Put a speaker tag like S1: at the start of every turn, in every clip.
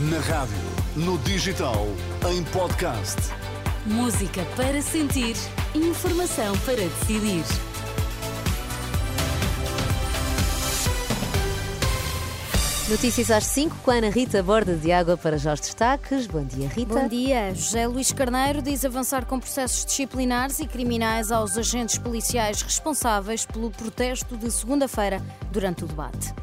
S1: Na rádio, no digital, em podcast.
S2: Música para sentir, informação para decidir.
S3: Notícias às 5 com a Ana Rita Borda de Água para já os destaques. Bom dia, Rita.
S4: Bom dia. José Luís Carneiro diz avançar com processos disciplinares e criminais aos agentes policiais responsáveis pelo protesto de segunda-feira durante o debate.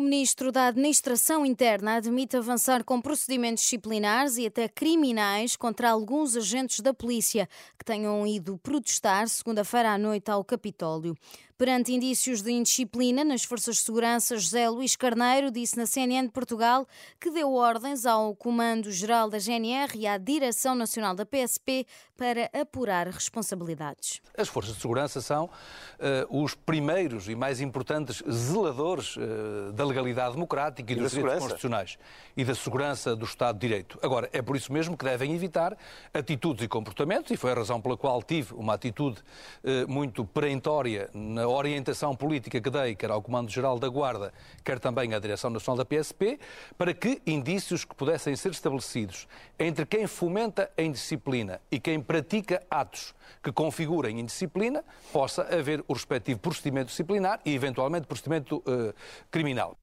S4: O ministro da Administração Interna admite avançar com procedimentos disciplinares e até criminais contra alguns agentes da polícia que tenham ido protestar segunda-feira à noite ao Capitólio. Perante indícios de indisciplina nas forças de segurança, José Luís Carneiro disse na CNN de Portugal que deu ordens ao Comando-Geral da GNR e à Direção Nacional da PSP para apurar responsabilidades.
S5: As forças de segurança são uh, os primeiros e mais importantes zeladores uh, da legalidade democrática e, e dos direitos constitucionais e da segurança do Estado de Direito. Agora, é por isso mesmo que devem evitar atitudes e comportamentos, e foi a razão pela qual tive uma atitude uh, muito perentória na orientação política que dei, quer ao Comando-Geral da Guarda, quer também à Direção Nacional da PSP, para que indícios que pudessem ser estabelecidos entre quem fomenta a indisciplina e quem pratica atos que configurem indisciplina, possa haver o respectivo procedimento disciplinar e, eventualmente, procedimento uh, criminal.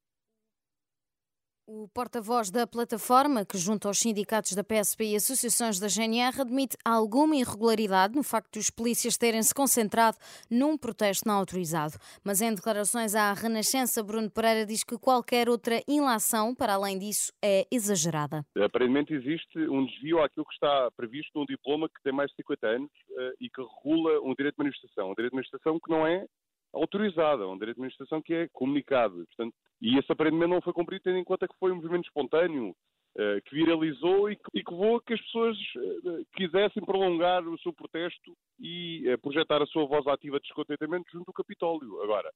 S4: O porta-voz da plataforma, que junto aos sindicatos da PSP e associações da GNR, admite alguma irregularidade no facto de os polícias terem se concentrado num protesto não autorizado. Mas em declarações à Renascença, Bruno Pereira diz que qualquer outra ilação, para além disso, é exagerada.
S6: Aparentemente existe um desvio àquilo que está previsto num diploma que tem mais de 50 anos eh, e que regula um direito de manifestação. Um direito de manifestação que não é autorizado, é um direito de manifestação que é comunicado. Portanto, e esse aparentemente não foi cumprido, tendo em conta que foi um movimento espontâneo, uh, que viralizou e que, que levou a que as pessoas uh, quisessem prolongar o seu protesto e uh, projetar a sua voz ativa de descontentamento junto ao Capitólio. Agora,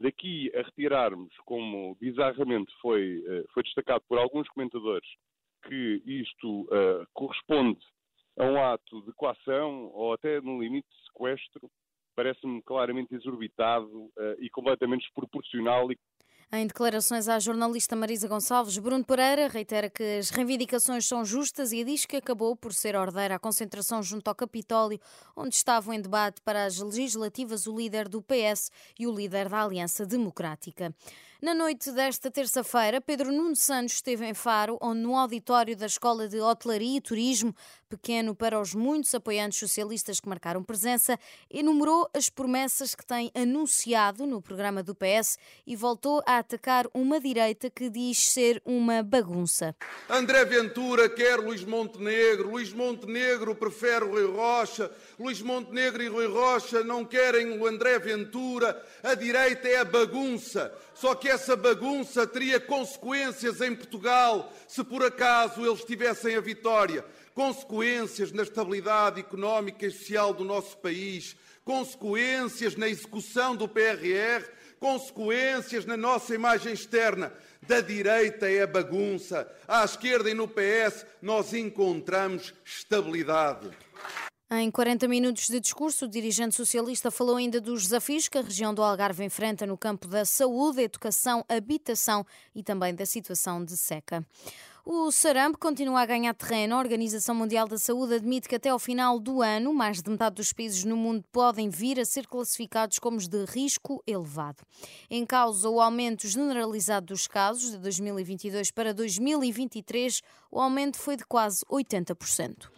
S6: daqui a retirarmos, como bizarramente foi, foi destacado por alguns comentadores, que isto corresponde a um ato de coação ou até, no limite, de sequestro, parece-me claramente exorbitado e completamente desproporcional e
S4: em declarações à jornalista Marisa Gonçalves, Bruno Pereira reitera que as reivindicações são justas e diz que acabou por ser ordeira a concentração junto ao Capitólio, onde estavam em debate para as legislativas o líder do PS e o líder da Aliança Democrática. Na noite desta terça-feira, Pedro Nuno Santos esteve em Faro, onde no auditório da Escola de Hotelaria e Turismo, pequeno para os muitos apoiantes socialistas que marcaram presença, enumerou as promessas que tem anunciado no programa do PS e voltou a atacar uma direita que diz ser uma bagunça.
S7: André Ventura quer Luís Montenegro, Luís Montenegro prefere Rui Rocha, Luís Montenegro e Rui Rocha não querem o André Ventura, a direita é a bagunça. Só que essa bagunça teria consequências em Portugal se por acaso eles tivessem a vitória. Consequências na estabilidade económica e social do nosso país, consequências na execução do PRR, consequências na nossa imagem externa. Da direita é bagunça, à esquerda e no PS nós encontramos estabilidade.
S4: Em 40 minutos de discurso, o dirigente socialista falou ainda dos desafios que a região do Algarve enfrenta no campo da saúde, educação, habitação e também da situação de seca. O sarampo continua a ganhar terreno. A Organização Mundial da Saúde admite que até ao final do ano, mais de metade dos países no mundo podem vir a ser classificados como de risco elevado. Em causa o aumento generalizado dos casos de 2022 para 2023, o aumento foi de quase 80%.